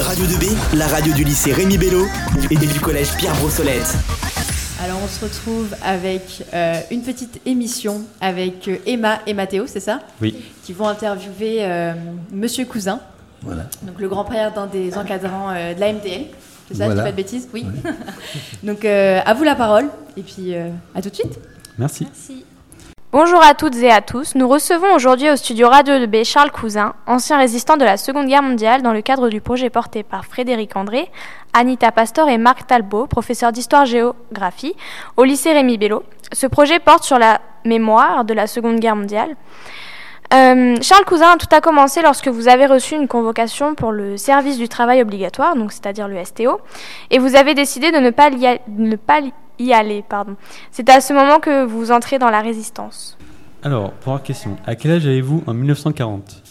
Radio 2B, la radio du lycée Rémi Bello et du collège Pierre Brossolette. Alors on se retrouve avec euh, une petite émission avec euh, Emma et Mathéo, c'est ça? Oui. Qui vont interviewer euh, Monsieur Cousin, Voilà. donc le grand-père d'un des encadrants euh, de la MDL. C'est ça, Voilà. je dis pas de bêtises? Oui. donc euh, à vous la parole et puis euh, à tout de suite. Merci. Bonjour à toutes et à tous. Nous recevons aujourd'hui au studio Radio 2B Charles Cousin, ancien résistant de la Seconde Guerre mondiale dans le cadre du projet porté par Frédéric André, Anita Pastor et Marc Talbot, professeurs d'histoire-géographie au lycée Rémi Bello. Ce projet porte sur la mémoire de la Seconde Guerre mondiale. Euh, Charles Cousin, tout a commencé lorsque vous avez reçu une convocation pour le service du travail obligatoire, donc c'est-à-dire le STO, et vous avez décidé de ne pas, de ne pas y aller. Pardon. C'est à ce moment que vous entrez dans la résistance. Alors, première question. À quel âge avez-vous en 1940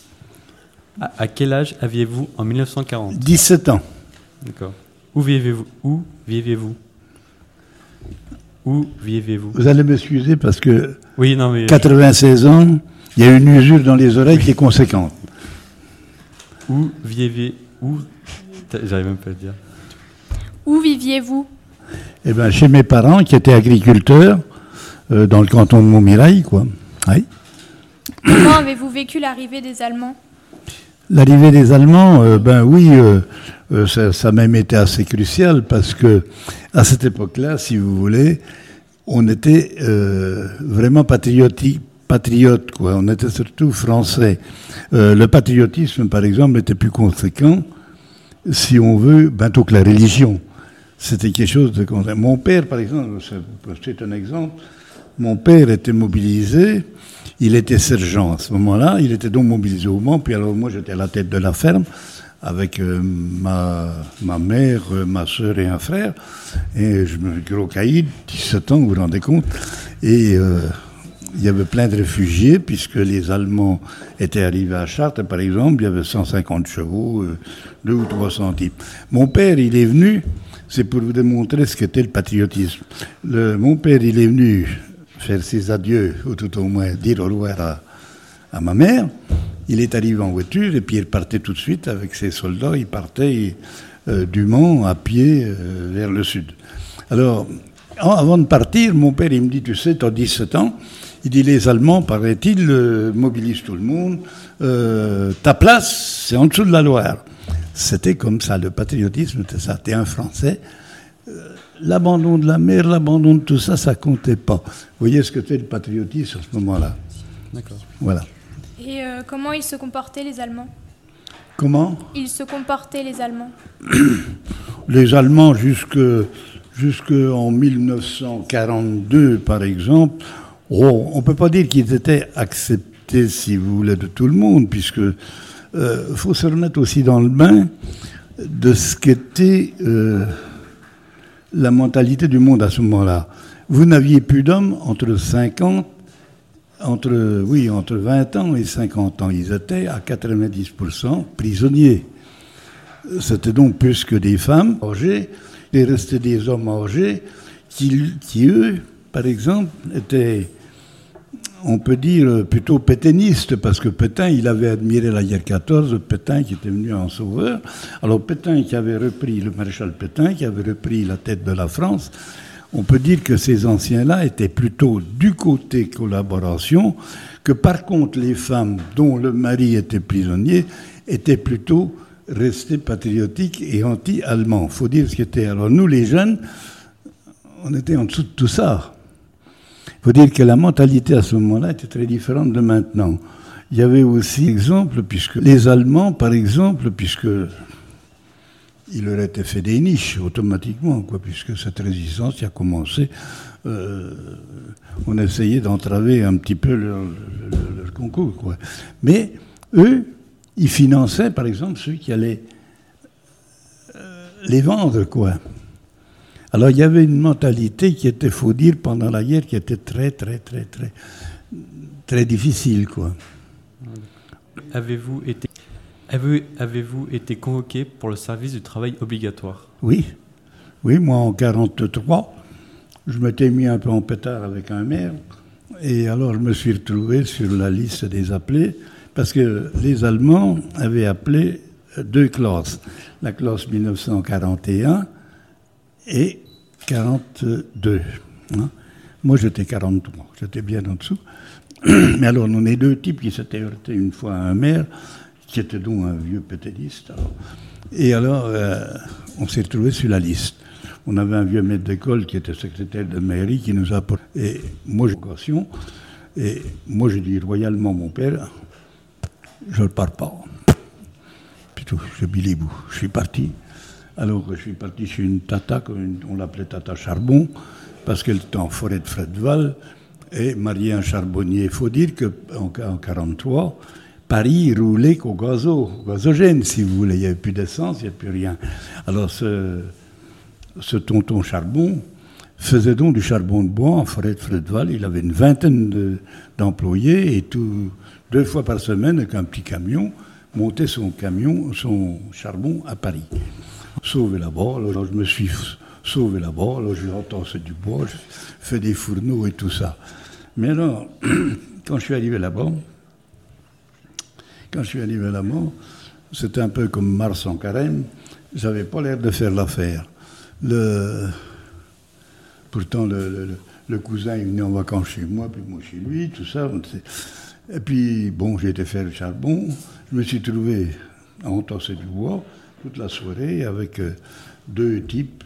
à, à quel âge aviez-vous en 1940 17 ans. D'accord. Où vivez-vous? Où vivez-vous? Où vivez-vous? Vous allez m'excuser parce que Oui, non, mais. 96 ans, il y a une usure dans les oreilles qui est conséquente. Où vivez Où T'as- J'arrive même pas à le dire. Où viviez-vous? Eh ben, chez mes parents qui étaient agriculteurs euh, dans le canton de Montmirail, quoi. Oui. Comment avez-vous vécu l'arrivée des Allemands? L'arrivée des Allemands, euh, ben oui, euh, ça, ça a même été assez crucial parce que à cette époque-là, si vous voulez, on était vraiment patriotique, patriote, quoi. On était surtout français. Le patriotisme, par exemple, était plus conséquent, si on veut, bientôt que la religion. C'était quelque chose de. Mon père, par exemple, c'est- un exemple. Mon père était mobilisé. Il était sergent à ce moment-là. Il était donc mobilisé au Mans. Puis alors moi, j'étais à la tête de la ferme avec euh, ma, ma mère, euh, ma soeur et un frère. Et je me gros caïd, 17 ans, vous vous rendez compte. Et euh, il y avait plein de réfugiés, puisque les Allemands étaient arrivés à Chartres, par exemple, il y avait 150 chevaux, euh, deux ou 300 types. Mon père, il est venu, c'est pour vous démontrer ce qu'était le patriotisme. Mon père, il est venu faire ses adieux, ou tout au moins dire au revoir à, ma mère. Il est arrivé en voiture et puis il partait tout de suite avec ses soldats. Il partait euh, du Mans à pied euh, vers le sud. Alors, avant de partir, mon père, il me dit, tu sais, tu as 17 ans. Il dit, les Allemands, paraît-il, euh, mobilisent tout le monde. Euh, ta place, c'est en dessous de la Loire. C'était comme ça, le patriotisme, c'était ça. T'es un Français. Euh, L'abandon de la mer, l'abandon de tout ça, ça comptait pas. Vous voyez ce que c'est le patriotisme à ce moment-là. D'accord. Voilà. Et euh, comment ils se comportaient les Allemands? Comment? Ils se comportaient les Allemands? Les Allemands, jusque, jusque en 1942, par exemple, oh, on ne peut pas dire qu'ils étaient acceptés, si vous voulez, de tout le monde, puisque il faut se remettre aussi dans le bain de ce qu'était euh, la mentalité du monde à ce moment-là. Vous n'aviez plus d'hommes entre 50, entre, oui, entre 20 ans et 50 ans. Ils étaient à 90% prisonniers. C'était donc plus que des femmes âgées. Il restait des hommes âgés qui, qui, eux, par exemple, étaient, on peut dire, plutôt pétainistes, parce que Pétain, il avait admiré la guerre 14, Pétain qui était venu en sauveur. Alors Pétain qui avait repris, le maréchal Pétain qui avait repris la tête de la France, on peut dire que ces anciens-là étaient plutôt du côté collaboration, que par contre les femmes dont le mari était prisonnier étaient plutôt restés patriotiques et anti-allemands. Faut dire ce qui était. Alors nous, les jeunes, on était en dessous de tout ça. Faut dire que la mentalité à ce moment-là était très différente de maintenant. Il y avait aussi exemple, puisque les Allemands, par exemple, puisque il leur était fait des niches automatiquement, puisque cette résistance a commencé, euh, on essayait d'entraver un petit peu leur concours. Quoi. Mais eux, ils finançaient, par exemple, ceux qui allaient euh, les vendre, quoi. Alors il y avait une mentalité qui était, faut dire, pendant la guerre, qui était très, très, très, très, très difficile, quoi. Avez-vous été, avez, avez-vous été convoqué pour le service du travail obligatoire? Oui, oui, moi en 43, je m'étais mis un peu en pétard avec un maire, et alors je me suis retrouvé sur la liste des appelés, parce que les Allemands avaient appelé deux classes. La classe 1941 et 42. hein. Moi, j'étais 43. J'étais bien en dessous. Mais alors, on est deux types qui s'étaient heurtés une fois à un maire, qui était donc un vieux pétéliste. alors. Et alors, euh, on s'est trouvé sur la liste. On avait un vieux maître d'école qui était secrétaire de mairie qui nous a apporté. Et moi, j'ai vocation. Et moi, j'ai dit royalement, mon père, je ne pars pas. Puis tout, j'ai mis les bouts. Je suis parti. Alors, je suis parti chez une tata, on l'appelait tata Charbon, parce qu'elle était en forêt de Fredval, et mariée à un charbonnier. Il faut dire qu'en 1943, Paris roulait qu'au gazo, gazogène, si vous voulez. Il n'y avait plus d'essence, il n'y avait plus rien. Alors, ce, ce tonton Charbon faisait donc du charbon de bois en forêt de Fredval. Il avait une vingtaine de- d'employés et deux fois par semaine, avec un petit camion, montait son camion, son charbon à Paris. Sauvé là-bas, alors je me suis sauvé là-bas, alors j'ai entassé du bois, j'ai fait des fourneaux et tout ça. Mais alors, quand je suis arrivé là-bas, quand je suis arrivé là-bas, c'était un peu comme Mars en carême, j'avais pas l'air de faire l'affaire. Pourtant, le, cousin il venait en vacances chez moi, puis moi chez lui, tout ça. on Et puis, bon, j'ai été faire le charbon. Je me suis trouvé à entasser du bois toute la soirée avec euh, deux types.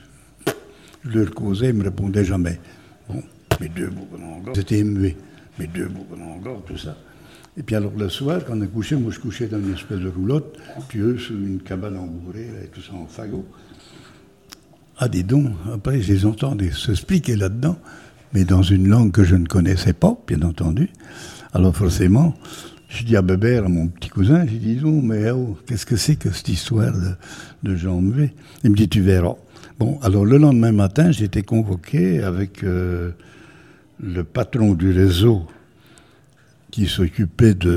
Je leur causais, ils ne me répondaient jamais. Bon, mes deux boucles en c'était émué. Mes deux boucles en tout ça. Et puis alors le soir, quand on a couché, moi je couchais dans une espèce de roulotte, puis eux sous une cabane embourrée, là, et tout ça en fagot. Ah, dis donc, après, je les entendais s'expliquer là-dedans, mais dans une langue que je ne connaissais pas, bien entendu. Alors, forcément, je dis à Bébert, à mon petit cousin, j'ai dit, oh, mais oh, qu'est-ce que c'est que cette histoire de, Jean Mevet Il me dit, tu verras. Bon, alors le lendemain matin, j'ai été convoqué avec euh, le patron du réseau qui s'occupait du,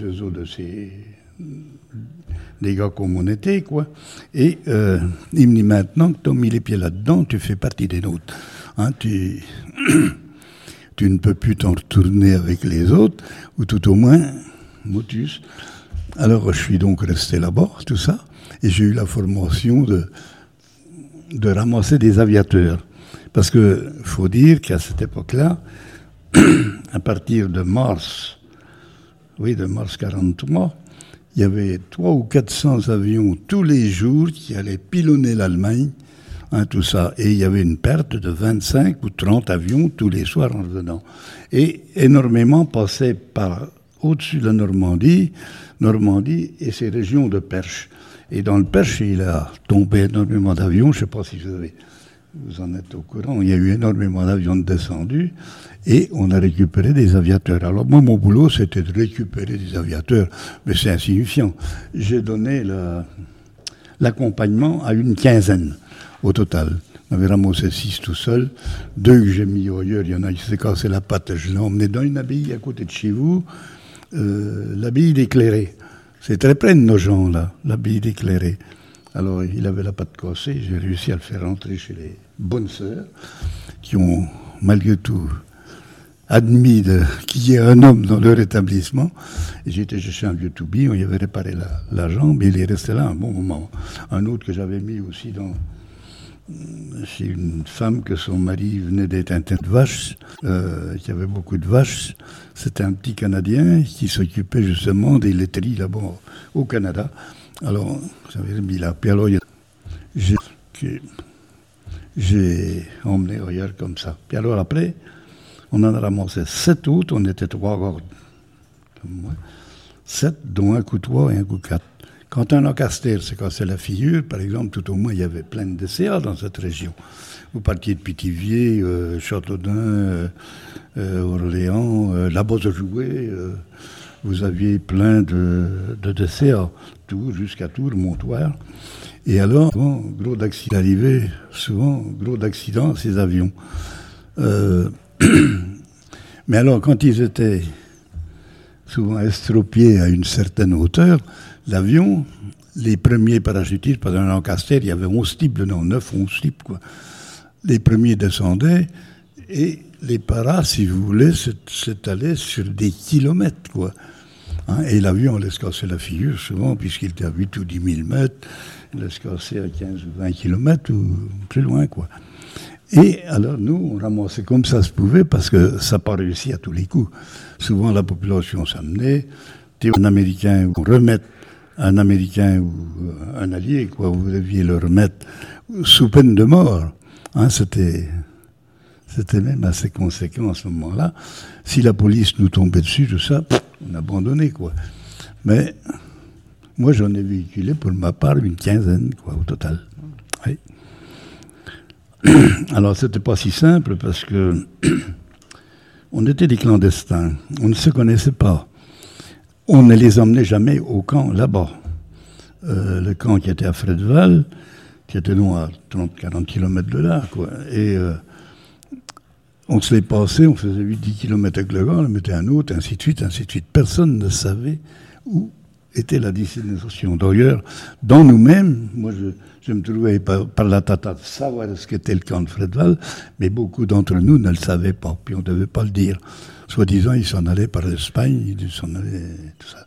réseau de ces gars comme on était, quoi. Et euh, il me dit maintenant que tu as mis les pieds là-dedans, tu fais partie des nôtres. Hein, tu, tu ne peux plus t'en retourner avec les autres, ou tout au moins, motus. Alors je suis donc resté là-bas, tout ça, et j'ai eu la formation de, de ramasser des aviateurs. Parce que faut dire qu'à cette époque-là, à partir de mars, oui, de mars 43, il y avait 300 ou 400 avions tous les jours qui allaient pilonner l'Allemagne, hein, tout ça. Et il y avait une perte de 25 ou 30 avions tous les soirs en revenant. Et énormément passaient par au-dessus de la Normandie, Normandie et ses régions de Perche. Et dans le Perche, il a tombé énormément d'avions, je ne sais pas si vous en êtes au courant, il y a eu énormément d'avions descendus et on a récupéré des aviateurs. Alors moi, mon boulot, c'était de récupérer des aviateurs, mais c'est insignifiant. J'ai donné la- l'accompagnement à une quinzaine au total. On avait ramassé six tout seul, deux que j'ai mis ailleurs, il y en a qui s'est cassé la patte, je l'ai emmené dans une abbaye à côté de chez vous, euh, l'abbaye d'éclairé. C'est très près de nos gens, là, l'abbaye d'éclairé. Alors, il avait la patte cassée, j'ai réussi à le faire rentrer chez les bonnes sœurs, qui ont, malgré tout, admis qu'il y ait un homme dans leur établissement. Été chercher un vieux toubi, on y avait réparé la, la jambe, et il est resté là un bon moment. Un autre que j'avais mis aussi dans, chez une femme que son mari venait d'être un de vaches, euh, qui avait beaucoup de vaches. C'était un petit Canadien qui s'occupait justement des laiteries là-bas au Canada. Alors, là. Puis alors, il y a- j'ai, emmené ailleurs comme ça. Puis alors après, on en a ramassé sept autres, on était trois moi. Sept, dont un coup trois et un coup quatre. Quand un lancaster s'est cassé la figure, par exemple, tout au moins, il y avait plein de CA dans cette région. Vous partiez de Pithiviers, euh, Châteaudun, euh, euh, Orléans, euh, la Bosse de Jouet, euh, vous aviez plein de, DCA, Tours jusqu'à Tours, Montoire. Et alors, souvent, gros d'accidents arrivaient, souvent, gros d'accidents, ces avions. Mais alors, quand ils étaient souvent estropiés à une certaine hauteur, l'avion, les premiers parachutistes, par exemple, en Lancaster, il y avait 11 types dedans, 9, 11 types, quoi. Les premiers descendaient et les paras, si vous voulez, s'étalaient sur des kilomètres, quoi. Hein, et l'avion, on laisse casser la figure souvent, puisqu'il était à 8 ou 10 000 mètres, il laisse casser à 15 ou 20 km ou plus loin, quoi. Et alors, nous, on ramassait comme ça se pouvait, parce que ça n'a pas réussi à tous les coups. Souvent, la population s'amenait, un Américain, ou remettre un Américain ou euh, un allié, quoi, vous deviez le remettre sous peine de mort. Hein, c'était, même assez conséquent à ce moment-là. Si la police nous tombait dessus, tout ça, on abandonnait, quoi. Mais moi, j'en ai véhiculé pour ma part une quinzaine, quoi, au total. Oui. Alors, c'était pas si simple parce que on était des clandestins. On ne se connaissait pas. On ne les emmenait jamais au camp là-bas. Euh, le camp qui était à Fredval, qui était non à 30-40 km de là, quoi. Et euh, on se les passait, on faisait 8-10 km avec le gars, on mettait un autre, ainsi de suite, ainsi de suite. Personne ne savait où était la destination. D'ailleurs, dans nous-mêmes, moi je, me trouvais par, la tata de savoir ce qu'était le camp de Fredval, mais beaucoup d'entre nous ne le savaient pas, puis on ne devait pas le dire. Soi-disant, ils s'en allaient par l'Espagne, ils s'en allaient, tout ça.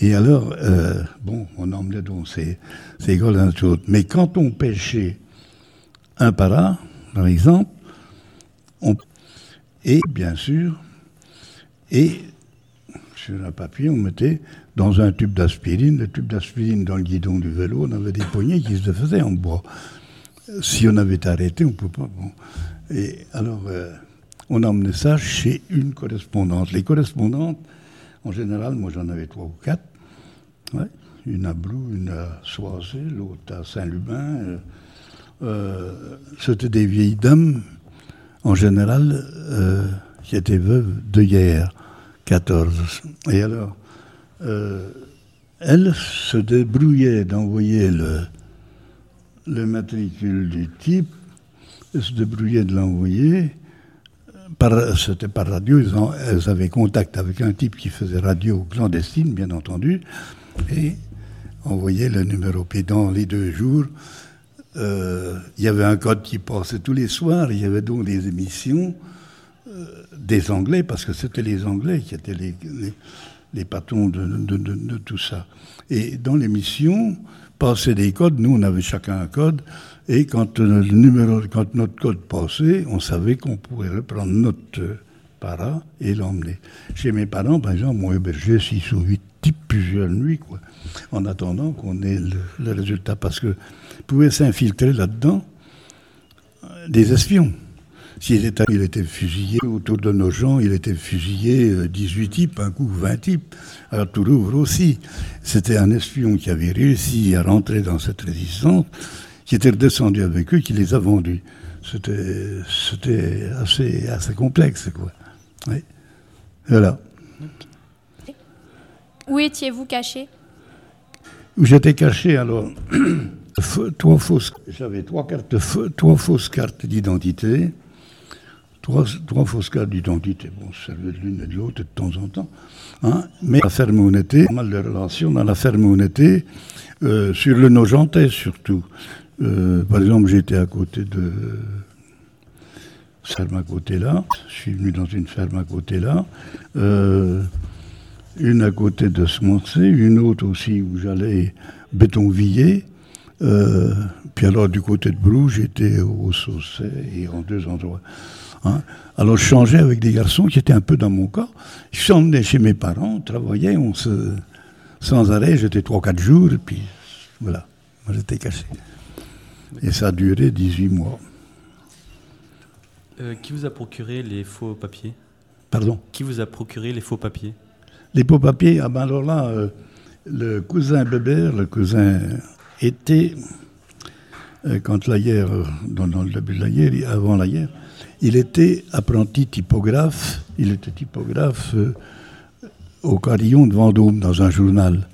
Et alors, euh, bon, on emmenait donc ces, ces gars l'un autre. Mais quand on pêchait un para, par exemple, on, et bien sûr, et sur un papier, on mettait dans un tube d'aspirine, le tube d'aspirine dans le guidon du vélo, on avait des poignées qui se faisaient en bois. Si on avait arrêté, on ne peut pas. Et alors, euh, on emmenait ça chez une correspondante. Les correspondantes, en général, moi j'en avais trois ou quatre. Une à Blou, une à Soisé, l'autre à Saint-Lubin. Euh, euh, c'était des vieilles dames, en général, qui étaient veuves de hier, 14. Et alors, euh, elle se débrouillait d'envoyer le, le matricule du type, elle se débrouillait de l'envoyer. C'était par radio, elles avaient contact avec un type qui faisait radio clandestine, bien entendu, et envoyait le numéro. Puis dans les deux jours, euh, il y avait un code qui passait tous les soirs, il y avait donc des émissions des Anglais, parce que c'était les Anglais qui étaient les les patrons de, tout ça. Et dans l'émission, passaient des codes, nous on avait chacun un code, et quand, le numéro, quand notre code passait, on savait qu'on pouvait reprendre notre para et l'emmener. Chez mes parents, par exemple, mon hébergé 6 ou 8 types plusieurs nuits, quoi, en attendant qu'on ait le, résultat, parce que pouvait s'infiltrer là-dedans des espions. S'il était, il était fusillé autour de nos gens, il était fusillé 18 euh, types, un coup 20 types. Alors Toulouse aussi. C'était un espion qui avait réussi à rentrer dans cette résistance, qui était redescendu avec eux, qui les a vendus. C'était, c'était assez, assez complexe, quoi. Oui. Voilà. Où étiez-vous caché? Où j'étais caché, alors. trois fausses, j'avais trois cartes, trois fausses cartes d'identité trois, fausses cartes d'identité. Bon, ça servait de l'une et de l'autre de temps en temps. Hein. Mais la ferme où on était, pas mal de relations dans la ferme était, euh, sur le Nogentais surtout. Euh, par exemple, j'étais à côté de ferme à côté là. Je suis venu dans une ferme à côté là. Euh, une à côté de Smoncé, une autre aussi où j'allais bétonviller. puis alors du côté de Brou, j'étais au Saucet et en deux endroits. Hein. Alors je changeais avec des garçons qui étaient un peu dans mon cas. Je s'emmenais chez mes parents, on travaillait, on se, sans arrêt, j'étais 3-4 jours, et puis voilà, moi j'étais caché. Et ça a duré 18 mois. Euh, qui vous a procuré les faux papiers? Pardon? Qui vous a procuré les faux papiers? Les faux papiers, ah ben alors là, euh, le cousin Bébert, le cousin était, quand la guerre, dans, le début de la guerre, avant la guerre, il était apprenti typographe, il était typographe euh, au carillon de Vendôme dans un journal.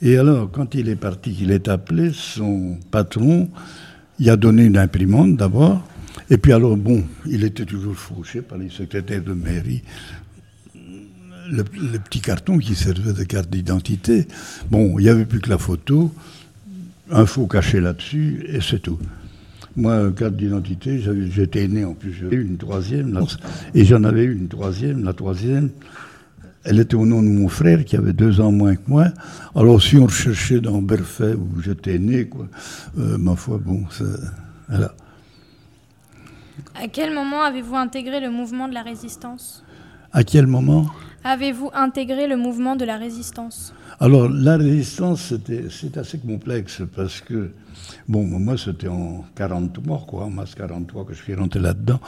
Et alors, quand il est parti, il est appelé, son patron, il a donné une imprimante d'abord, et puis alors, bon, il était toujours fauché par les secrétaires de mairie. Le petit carton qui servait de carte d'identité. Bon, il n'y avait plus que la photo, un faux caché là-dessus, et c'est tout. Moi, carte d'identité, j'étais né en plus, j'avais une troisième, et j'en avais eu une troisième. La troisième, Elle était au nom de mon frère qui avait deux ans moins que moi. Alors si on recherchait dans Berfait où j'étais né, quoi, euh, ma foi, bon, ça, voilà. À quel moment avez-vous intégré le mouvement de la résistance? À quel moment? Avez-vous intégré le mouvement de la résistance? Alors la résistance, c'est assez complexe parce que, bon, moi c'était en 43, quoi, en mars 43 que je suis rentré là-dedans.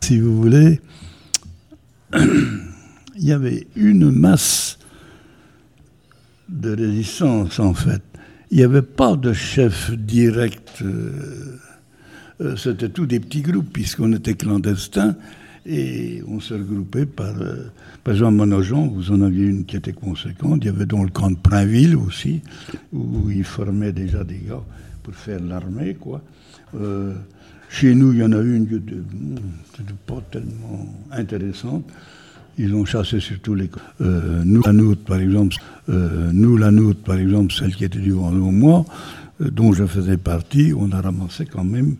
Si vous voulez, il y avait une masse de résistance en fait. Il n'y avait pas de chef direct. euh, euh, C'était tous des petits groupes puisqu'on était clandestins et on se regroupait par. euh, par exemple, à vous en aviez une qui était conséquente. Il y avait donc le camp de Prainville aussi, où ils formaient déjà des gars pour faire l'armée, quoi. Euh, chez nous, il y en a une qui était, hmm, pas tellement intéressante. Ils ont chassé sur tous les... Euh, nous, la nôtre, par exemple, nous, par exemple, celle qui était moi, euh, dont je faisais partie, on a ramassé quand même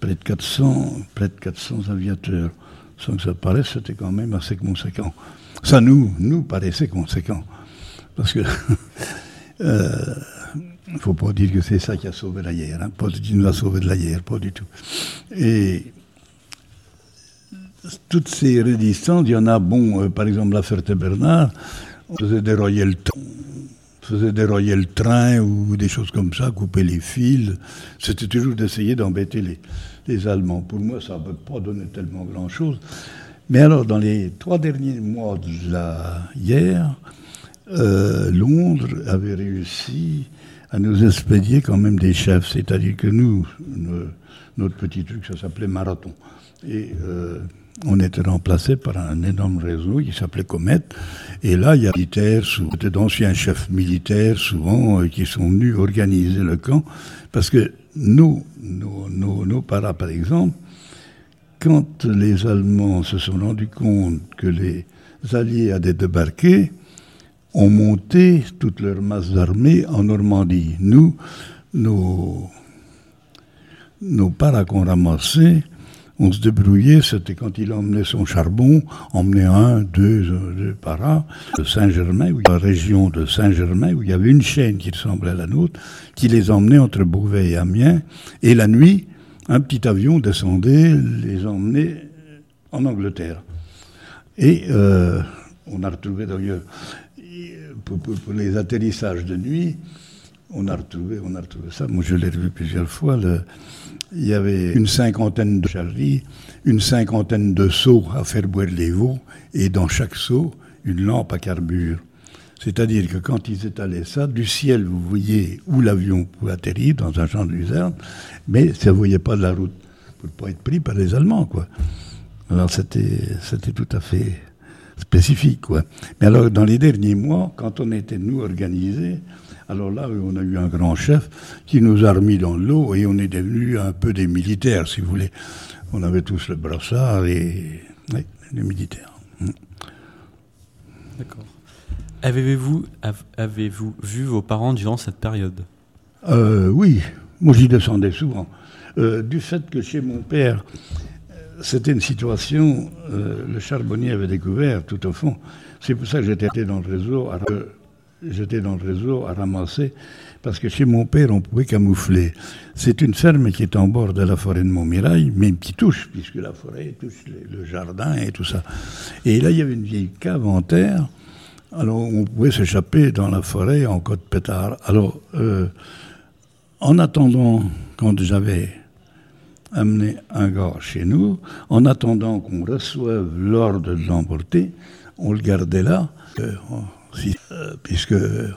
près, de 400, près de 400 aviateurs. Sans que ça paraisse, c'était quand même assez conséquent. Ça nous, paraissait conséquent. Parce que... euh, il ne faut pas dire que c'est ça qui a sauvé la guerre. Hein. Pas qui nous a sauvé de la guerre, pas du tout. Et toutes ces résistances, il y en a, bon, euh, par exemple, la Ferté-Bernard, on faisait train, on faisait déroyer le train ou des choses comme ça, couper les fils. C'était toujours d'essayer d'embêter les, les Allemands. Pour moi, ça ne peut pas donner tellement grand-chose. Mais alors, dans les trois derniers mois de la guerre, euh, Londres avait réussi à nous expédier quand même des chefs. C'est-à-dire que nous, notre petit truc, ça s'appelait Marathon. Et euh, on était remplacé par un énorme réseau qui s'appelait Comet. Et là, il y a des militaires, d'anciens chefs militaires, souvent, euh, qui sont venus organiser le camp. Parce que nous, nos, nos, nos paras, par exemple, quand les Allemands se sont rendus compte que les Alliés allaient débarquer, ont monté toute leur masse d'armée en Normandie. Nous, nos, nos paras qu'on ramassait, on se débrouillait, c'était quand il emmenait son charbon, emmenait un, deux, euh, deux paras de Saint-Germain, la région de Saint-Germain, où il y avait une chaîne qui ressemblait à la nôtre, qui les emmenait entre Beauvais et Amiens, et la nuit, un petit avion descendait, les emmenait en Angleterre. Et euh, on a retrouvé d'ailleurs, pour- pour les atterrissages de nuit, on a retrouvé, on a retrouvé ça. Moi, je l'ai revu plusieurs fois. il y avait une cinquantaine de chaleries, une cinquantaine de seaux à faire boire les veaux, et dans chaque seau, une lampe à carbure. C'est-à-dire que quand ils étalaient ça, du ciel, vous voyez où l'avion pouvait atterrir, dans un champ de luzerne, mais ça ne voyait pas de la route, pour ne pas être pris par les Allemands, quoi. Alors c'était, c'était tout à fait spécifique, quoi. Mais alors, dans les derniers mois, quand on était, nous, organisés, alors là, on a eu un grand chef qui nous a remis dans l'eau et on est devenus un peu des militaires, si vous voulez. On avait tous le brassard et oui, les militaires. Mm. D'accord. Avez-vous av- avez-vous vu vos parents durant cette période? Euh, oui, moi j'y descendais souvent. Euh, du fait que chez mon père, euh, c'était une situation, euh, le charbonnier avait découvert tout au fond. C'est pour ça que j'étais dans le réseau, euh, j'étais dans le réseau à ramasser, parce que chez mon père, on pouvait camoufler. C'est une ferme qui est en bord de la forêt de Montmirail, même qui touche, puisque la forêt touche le jardin et tout ça. Et là, il y avait une vieille cave en terre. Alors, on pouvait s'échapper dans la forêt en cas de pétard. Alors, euh, en attendant, quand j'avais amené un gars chez nous, en attendant qu'on reçoive l'ordre de l'emporter, on le gardait là, euh, si- euh, puisque euh,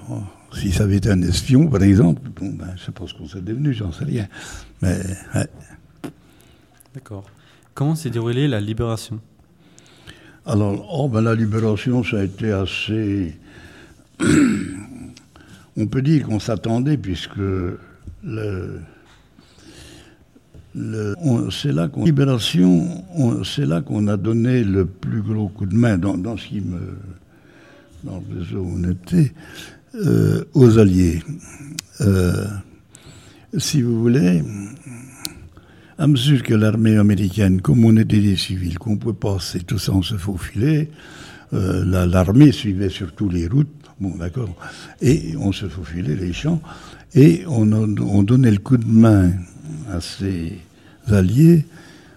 si ça avait été un espion, par exemple, bon, ben, je ce qu'on serait devenu, j'en sais rien. Mais ouais. D'accord. Comment s'est déroulée la libération? Alors, oh, ben, la libération, ça a été assez. On peut dire qu'on s'attendait, puisque le. c'est là qu'on libération, on- c'est là qu'on a donné le plus gros coup de main dans, dans ce qui me, dans le réseau où on était, aux Alliés. Euh, si vous voulez, à mesure que l'armée américaine, comme on était des civils, qu'on pouvait passer tout ça, on se faufilait, euh, l'armée suivait surtout les routes, bon d'accord, et on se faufilait les champs, et on, on donnait le coup de main à ses alliés,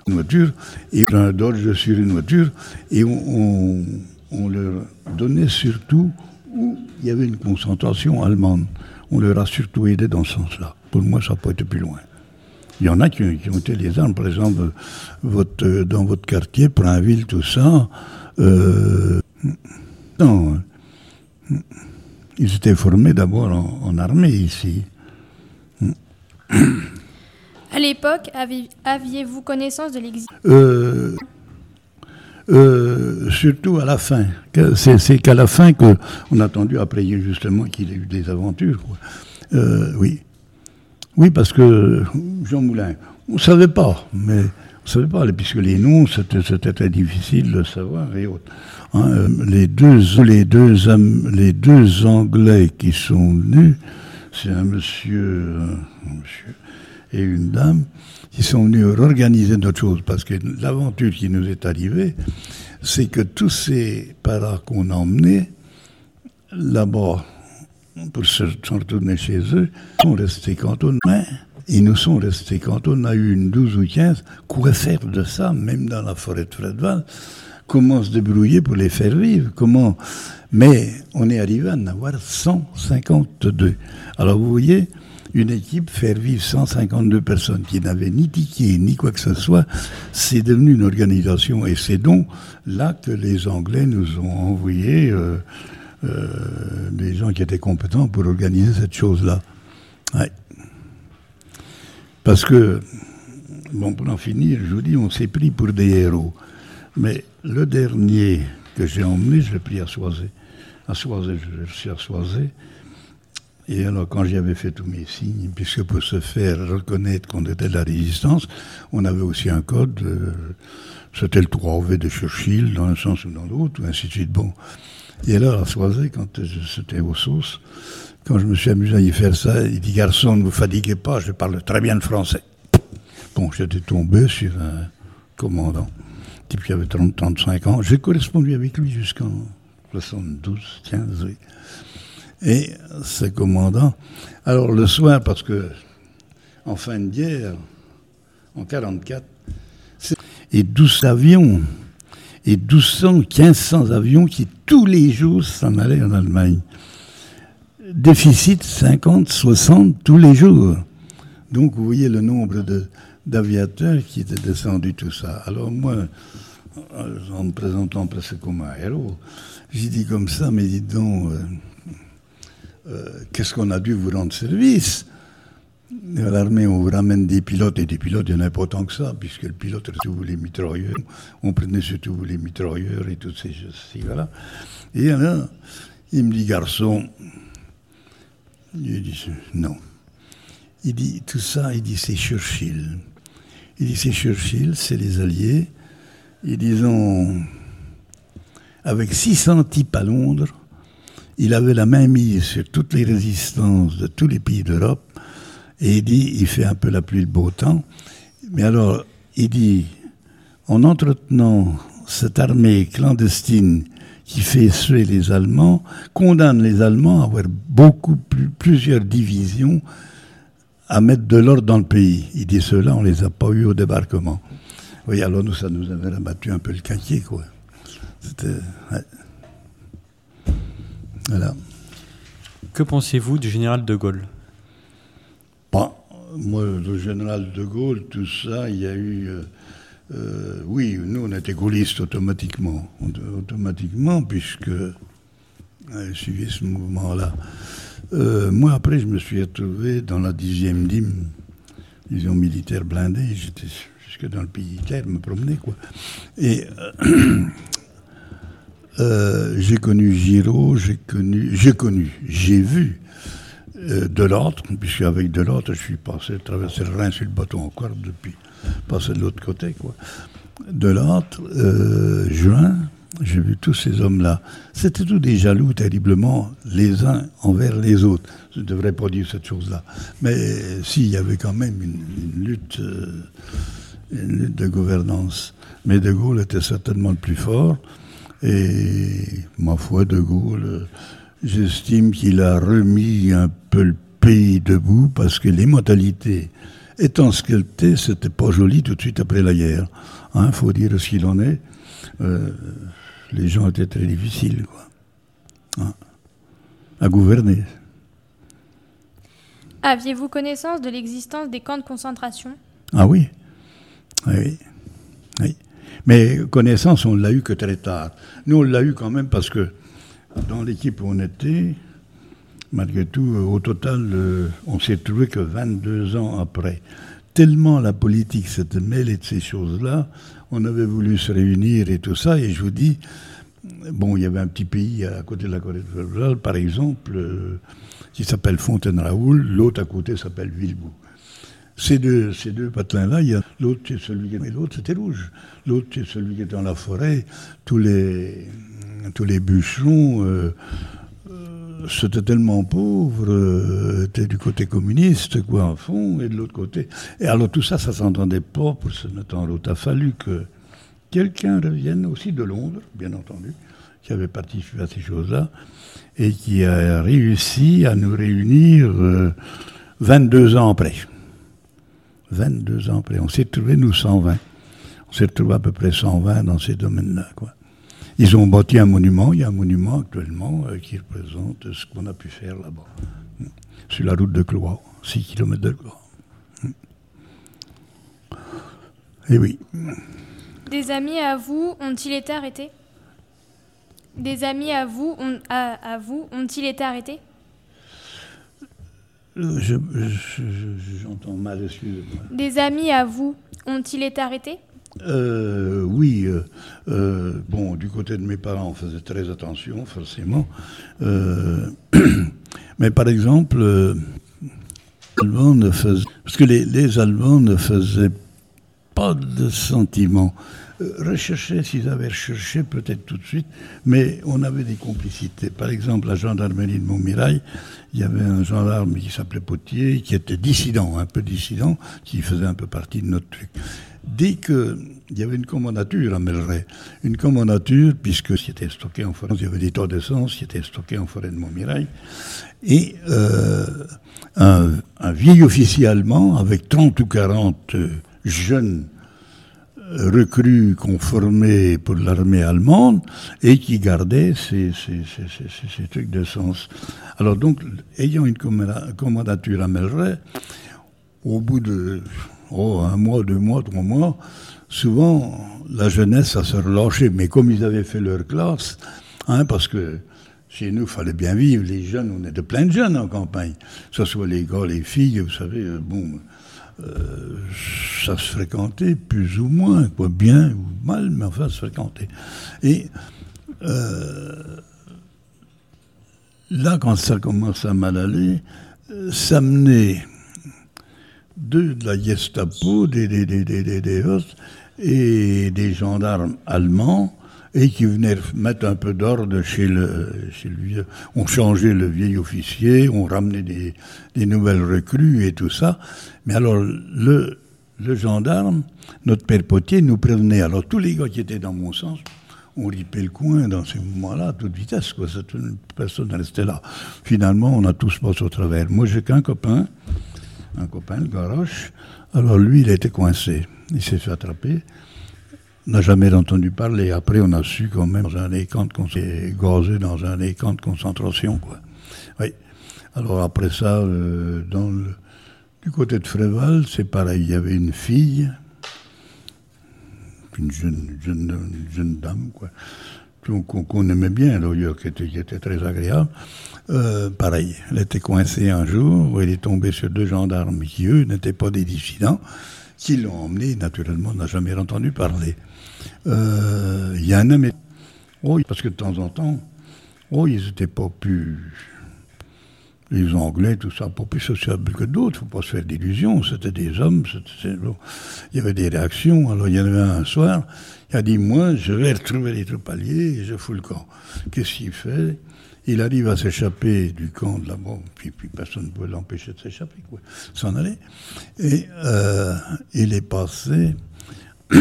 une voiture, et un Dodge sur une voiture, et on, leur donnait surtout où il y avait une concentration allemande. On leur a surtout aidé dans ce sens-là. Pour moi, ça n'a pas été plus loin. Il y en a qui, ont été les armes, par exemple, votre, dans votre quartier, Prinville, tout ça. Euh, non, ils étaient formés d'abord en, armée ici. À l'époque, aviez-vous connaissance de l'existence euh, euh, Surtout à la fin. C'est qu'à la fin qu'on a attendu, après justement, qu'il ait eu des aventures. oui. Oui, parce que Jean Moulin, on ne savait pas, mais on savait pas, puisque les noms, c'était très difficile de savoir et autres. Hein, euh, les, deux, Anglais qui sont venus, c'est un monsieur et une dame, qui sont venus organiser notre chose, parce que l'aventure qui nous est arrivée, c'est que tous ces paras qu'on a emmenés, là-bas, pour se retourner chez eux, sont restés cantonnés. Ils nous sont restés quand on a eu une douze ou quinze. Quoi faire de ça, même dans la forêt de Fredval? Comment se débrouiller pour les faire vivre? Comment? Mais on est arrivé à en avoir 152. Alors vous voyez, une équipe faire vivre 152 personnes qui n'avaient ni ticket ni quoi que ce soit, c'est devenu une organisation. Et c'est donc là que les Anglais nous ont envoyé euh, euh, des gens qui étaient compétents pour organiser cette chose-là. Parce que, bon, pour en finir, je vous dis, on s'est pris pour des héros. Mais le dernier que j'ai emmené, je l'ai pris à Soisé. À Soisé, je suis à Soisé. Et alors, quand j'avais fait tous mes signes, puisque pour se faire reconnaître qu'on était de la résistance, on avait aussi un code, euh, c'était le 3V de Churchill, dans un sens ou dans l'autre, ou ainsi de suite. Bon. Et alors, à Soisé, quand c'était aux sauces, quand je me suis amusé à y faire ça, il dit Garçon, ne vous fatiguez pas, je parle très bien le français. Bon, j'étais tombé sur un commandant, type qui avait 30, 35 ans. J'ai correspondu avec lui jusqu'en 72, 15, oui. Et ce commandant, alors le soir, parce que en fin de guerre, en 44, et 12 avions et 1200, 1500 avions qui tous les jours s'en allaient en Allemagne. Déficit 50, 60 tous les jours. Donc vous voyez le nombre d'aviateurs qui étaient descendus, tout ça. Alors moi, en me présentant presque comme un héros, j'ai dit comme ça, mais dis donc, euh, qu'est-ce qu'on a dû vous rendre service? L'armée, on vous ramène des pilotes, et des pilotes, il n'y en a pas tant que ça, puisque le pilote, surtout les mitrailleurs, on prenait surtout les mitrailleurs et toutes ces choses-ci, voilà. Et alors, il me dit, garçon, il dit, non. Il dit, tout ça, il dit, c'est Churchill. Il dit, c'est Churchill, c'est les Alliés. Et disons, avec 600 types à Londres, il avait la main mise sur toutes les résistances de tous les pays d'Europe et il dit, il fait un peu la pluie le beau temps. Mais alors, il dit, en entretenant cette armée clandestine qui fait suer les Allemands, condamne les Allemands à avoir beaucoup plus, plusieurs divisions à mettre de l'ordre dans le pays. Il dit cela, on les a pas eu au débarquement. Oui, alors nous, ça nous avait rabattu un peu le caquier, quoi. C'était... Voilà. Que pensez-vous du général de Gaulle? Moi, le général de Gaulle, tout ça, il y a eu. Euh, euh, oui, nous, on était gaullistes automatiquement. Automatiquement, puisque. J'ai suivi ce mouvement-là. Euh, moi, après, je me suis retrouvé dans la dixième dîme, disons militaire blindée. J'étais jusque dans le pays clair, me promener, quoi. Et. j'ai connu Giraud, j'ai connu, j'ai connu, j'ai vu euh, de l'autre, puisque avec de l'autre, je suis passé, traverser le Rhin sur le bateau encore depuis, passé de l'autre côté, quoi. De l'autre, euh, juin, J'ai vu tous ces hommes-là. C'était tous des jaloux terriblement les uns envers les autres. Je ne devrais pas dire cette chose-là. Mais s'il y avait quand même une, lutte, euh, une lutte de gouvernance. Mais De Gaulle était certainement le plus fort. Et ma foi, De Gaulle, j'estime qu'il a remis un peu le pays debout parce que les modalités étant ce qu'elles étaient, c'était pas joli tout de suite après la guerre. Il hein, faut dire ce qu'il en est. Euh, les gens étaient très difficiles, quoi. Hein, à gouverner. Aviez-vous connaissance de l'existence des camps de concentration? Ah oui. oui. Mais connaissance, on l'a eu que très tard. Nous, on l'a eu quand même parce que dans l'équipe où on était, malgré tout, au total, euh, on s'est trouvé que 22 ans après. Tellement la politique s'était mêlée de ces choses-là, on avait voulu se réunir et tout ça, et je vous dis, bon, il y avait un petit pays à côté de la Corée de par exemple, euh, qui s'appelle Fontaine-Raoul, l'autre à côté s'appelle Villebou. Ces deux, ces deux patelins-là, l'autre c'est celui qui l'autre c'était rouge. L'autre c'est celui qui est dans la forêt. Tous les, tous les bûcherons, euh, euh, c'était tellement pauvre, euh, du côté communiste, quoi, en fond, et de l'autre côté. Et alors tout ça, ça s'entendait pas pour se mettre en route. Il a fallu que quelqu'un revienne aussi de Londres, bien entendu, qui avait participé à ces choses-là, et qui a réussi à nous réunir 22 ans après. 22 ans après. On s'est trouvé, nous, 120. On s'est retrouvé à peu près 120 dans ces domaines-là. Quoi. Ils ont bâti un monument. Il y a un monument actuellement euh, qui représente ce qu'on a pu faire là-bas. Sur la route de Cloix, 6 km de Cloix. Et oui. Des amis à vous ont-ils été arrêtés? Des amis à vous, à vous ont-ils été arrêtés? J'entends mal, excusez-moi. Des amis à vous ont-ils été arrêtés? Euh, Oui. Euh, euh, bon, du côté de mes parents, on faisait très attention, forcément. mais par exemple, les Allemands ne faisaient, parce que les, les Allemands ne faisaient pas de sentiments. Euh, rechercher, s'ils avaient recherché, peut-être tout de suite, mais on avait des complicités. Par exemple, la gendarmerie de Montmirail, il y avait un gendarme qui s'appelait Potier, qui était dissident, un peu dissident, qui faisait un peu partie de notre truc. Dès qu'il y avait une commandature à Melray, une commandature, puisque c'était stocké en forêt, il y avait des tas d'essence qui étaient stockés en forêt de Montmirail, et euh, un, un, vieil officier allemand avec 30 ou 40 jeunes recrues qu'on formait pour l'armée allemande et qui gardaient ces, ces, ces, ces trucs d'essence. Alors donc, ayant une commandature à Melray, au bout de oh, un mois, deux mois, trois mois, souvent la jeunesse, ça se relâchait. Mais comme ils avaient fait leur classe, hein, parce que chez nous, il fallait bien vivre, les jeunes, on était plein de jeunes en campagne, que ce soit les gars, les filles, vous savez, euh, bon, euh, ça se fréquentait plus ou moins, quoi, bien ou mal, mais enfin, se fréquentait. Et euh, là, quand ça commence à mal aller, euh, ça menait de, la Gestapo, des, des, des, des, des et des gendarmes allemands et qui venaient mettre un peu d'ordre chez le, vieux. On changeait le vieil officier, on ramenait des, nouvelles recrues et tout ça. Mais alors, le, gendarme, notre père Potier, nous prévenait. Alors, tous les gars qui étaient dans mon sens, on ripait le coin dans ces moments-là à toute vitesse. Quoi. Personne ne restait là. Finalement, on a tous passé au travers. Moi, j'ai qu'un copain, un copain, le Garoche. Alors, lui, il était coincé. Il s'est fait attraper n'a jamais entendu parler. Après, on a su quand même dans un écran qu'on s'est gazé dans un écran de concentration, quoi. Oui. Alors après ça, euh, dans le, du côté de Fréval, c'est pareil. Il y avait une fille, une jeune, dame, quoi, qu'on aimait bien, d'ailleurs, qui était, qui était très agréable. Euh, pareil, elle était coincée un jour, où elle est tombée sur deux gendarmes qui, eux, n'étaient pas des dissidents, qui l'ont emmenée, naturellement, n'a jamais entendu parler. Euh, il y a un homme. Oh, parce que de temps en temps, oh, ils n'étaient pas plus. les Anglais, tout ça, pas plus sociables que d'autres, faut pas se faire d'illusions, c'était des hommes, il y avait des réactions, alors il y en avait un, soir, il a dit, moi, je vais retrouver les troupes alliées et je fous le camp. Qu'est-ce qu'il fait? Il arrive à s'échapper du camp de là-bas, puis, puis personne ne pouvait l'empêcher de s'échapper, s'en aller. Et euh, il est passé,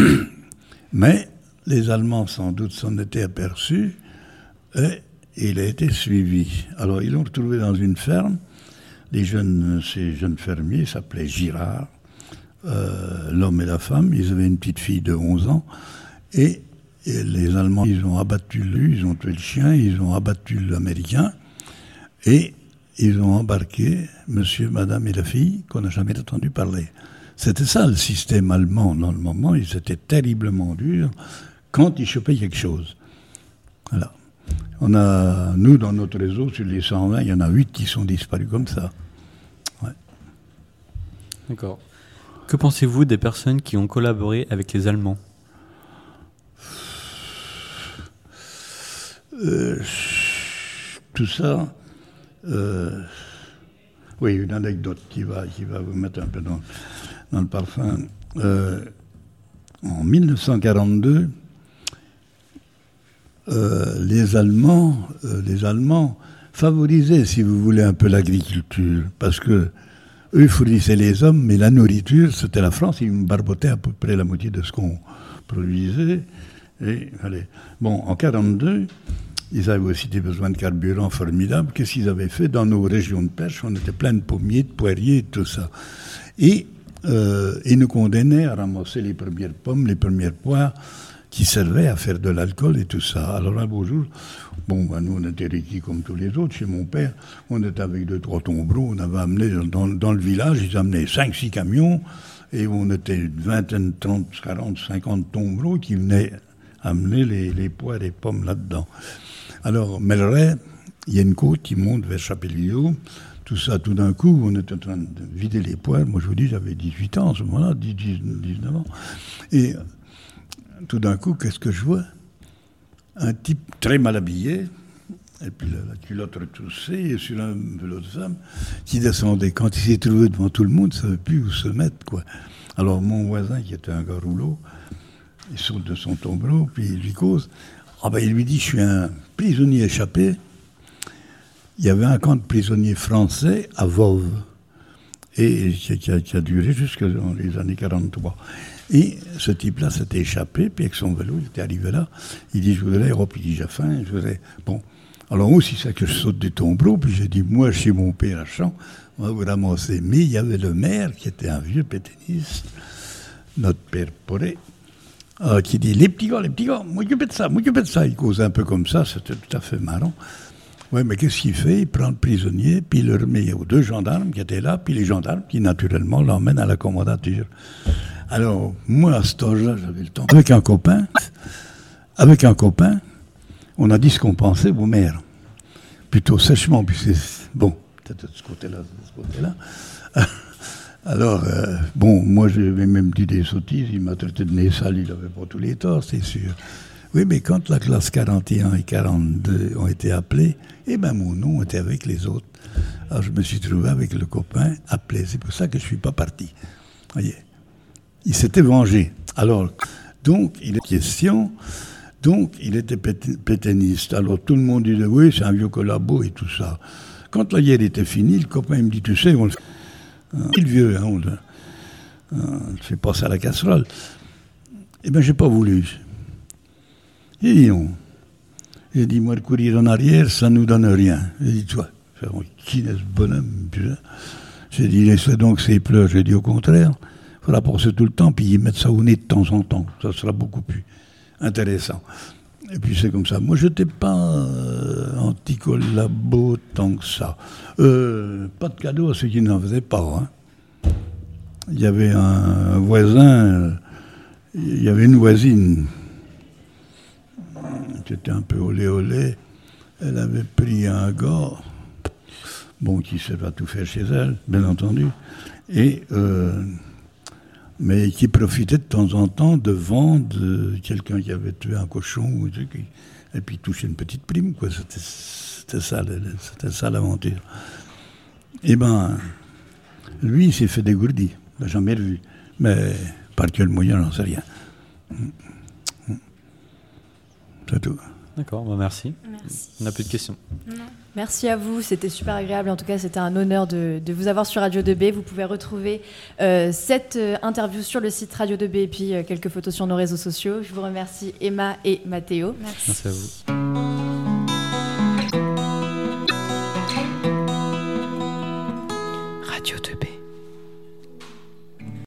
mais les Allemands sans doute s'en étaient aperçus, et il a été suivi. Alors, ils l'ont retrouvé dans une ferme. Les jeunes, ces jeunes fermiers s'appelaient Girard, euh, l'homme et la femme. Ils avaient une petite fille de 11 ans. Et, et les Allemands, ils ont abattu lui, ils ont tué le chien, ils ont abattu l'Américain. Et ils ont embarqué monsieur, madame et la fille qu'on n'a jamais entendu parler. C'était ça le système allemand dans le moment. Ils étaient terriblement durs quand ils chopaient quelque chose. Voilà. On a, nous, dans notre réseau, sur les 120, il y en a 8 qui sont disparus comme ça. D'accord. Que pensez-vous des personnes qui ont collaboré avec les Allemands? Euh, tout ça, euh, oui, une anecdote qui va, qui va vous mettre un peu dans, dans le parfum. Euh, en 1942, euh, les Allemands, euh, les Allemands favorisaient, si vous voulez, un peu l'agriculture, parce que eux fournissaient les hommes, mais la nourriture, c'était la France, ils barbotaient à peu près la moitié de ce qu'on produisait. Et, allez. Bon, en 42, ils avaient aussi des besoins de carburant formidables. Qu'est-ce qu'ils avaient fait? Dans nos régions de pêche On était plein de pommiers, de poiriers, tout ça. Et euh, ils nous condamnaient à ramasser les premières pommes, les premières poires qui servaient à faire de l'alcool et tout ça. Alors un beau jour, bon, ben, nous on était riquis comme tous les autres. Chez mon père, on était avec deux, trois tombereaux. On avait amené dans, le village, ils amenaient cinq, six camions. Et on était une vingtaine, 30, 40, 50 tombereaux qui venaient amener les, les poires et pommes là-dedans. Alors, Melray, il y a une côte qui monte vers Chapelio. Tout ça, tout d'un coup, on était en train de vider les poires. Moi, je vous dis, j'avais 18 ans à ce moment-là, 19 ans. Et tout d'un coup, qu'est-ce que je vois? Un type très mal habillé, et puis la, la culotte retroussée, et sur un vélo de femme, qui descendait. Quand il s'est trouvé devant tout le monde, il ne savait plus où se mettre, quoi. Alors, mon voisin, qui était un gars rouleau, il saute de son tombereau, puis il lui cause. Ah ben, il lui dit, je suis un prisonnier échappé. Il y avait un camp de prisonniers français à Vauve, et qui, a, duré jusque les années 43. Et ce type-là s'était échappé, puis avec son vélo, il était arrivé là. Il dit, je voudrais Europe, il dit, j'ai faim, je voudrais... Bon, alors aussi, c'est que je saute du tombereau, puis j'ai dit, moi, chez mon père à Champ, on va vous ramasser. Mais il y avait le maire, qui était un vieux pétainiste, notre père Poré, euh, qui dit Les petits gars, les petits gars, m'occupez de ça, m'occupez de ça. Il cause un peu comme ça, c'était tout à fait marrant. Oui, mais qu'est-ce qu'il fait? Il prend le prisonnier, puis il le remet aux deux gendarmes qui étaient là, puis les gendarmes qui, naturellement, l'emmènent à la commandature. Alors, moi, à cet âge-là, j'avais le temps. Avec un copain, avec un copain, on a dit ce qu'on pensait au maire. Plutôt sèchement, puis c'est. Bon, peut-être de ce côté-là, de ce côté-là. Alors, euh, bon, moi, j'avais même dit des sottises. Il m'a traité de nez sale, il n'avait pas tous les torts, c'est sûr. Oui, mais quand la classe 41 et 42 ont été appelés, eh bien, mon nom était avec les autres. Alors, je me suis trouvé avec le copain appelé. C'est pour ça que je ne suis pas parti. Voyez. Il s'était vengé. Alors, donc, il est question. Donc, il était pétainiste. Alors, tout le monde disait, oui, c'est un vieux collabo et tout ça. Quand la guerre était finie, le copain il me dit, tu sais, on le fait. le vieux, hein, on le, fait passer à la casserole. Eh bien, j'ai pas voulu. Non. J'ai dit, moi, de courir en arrière, ça ne nous donne rien. J'ai dit, toi, qui est ce bonhomme J'ai dit, laisse donc ses pleurs. J'ai dit, au contraire, il faudra penser tout le temps, puis mettre ça au nez de temps en temps. Ça sera beaucoup plus intéressant. Et puis c'est comme ça. Moi, je n'étais pas euh, anti-collabo tant que ça. Euh, pas de cadeau à ceux qui n'en faisaient pas. Hein. Il y avait un voisin, il y avait une voisine qui était un peu olé olé. Elle avait pris un gars, bon, qui ne sait pas tout faire chez elle, bien entendu, et mais qui profitait de temps en temps de vendre quelqu'un qui avait tué un cochon et puis toucher une petite prime, quoi. C'était ça, c'était ça l'aventure. Eh ben, lui, il s'est fait dégourdir. On l'a jamais revu. Mais par quel moyen, j'en sais rien. C'est tout. D'accord, bah merci. On n'a plus de questions. Merci à vous, c'était super agréable. En tout cas, c'était un honneur de, de vous avoir sur Radio 2B. Vous pouvez retrouver euh, cette euh, interview sur le site Radio 2B et puis euh, quelques photos sur nos réseaux sociaux. Je vous remercie Emma et Mathéo. Merci à vous.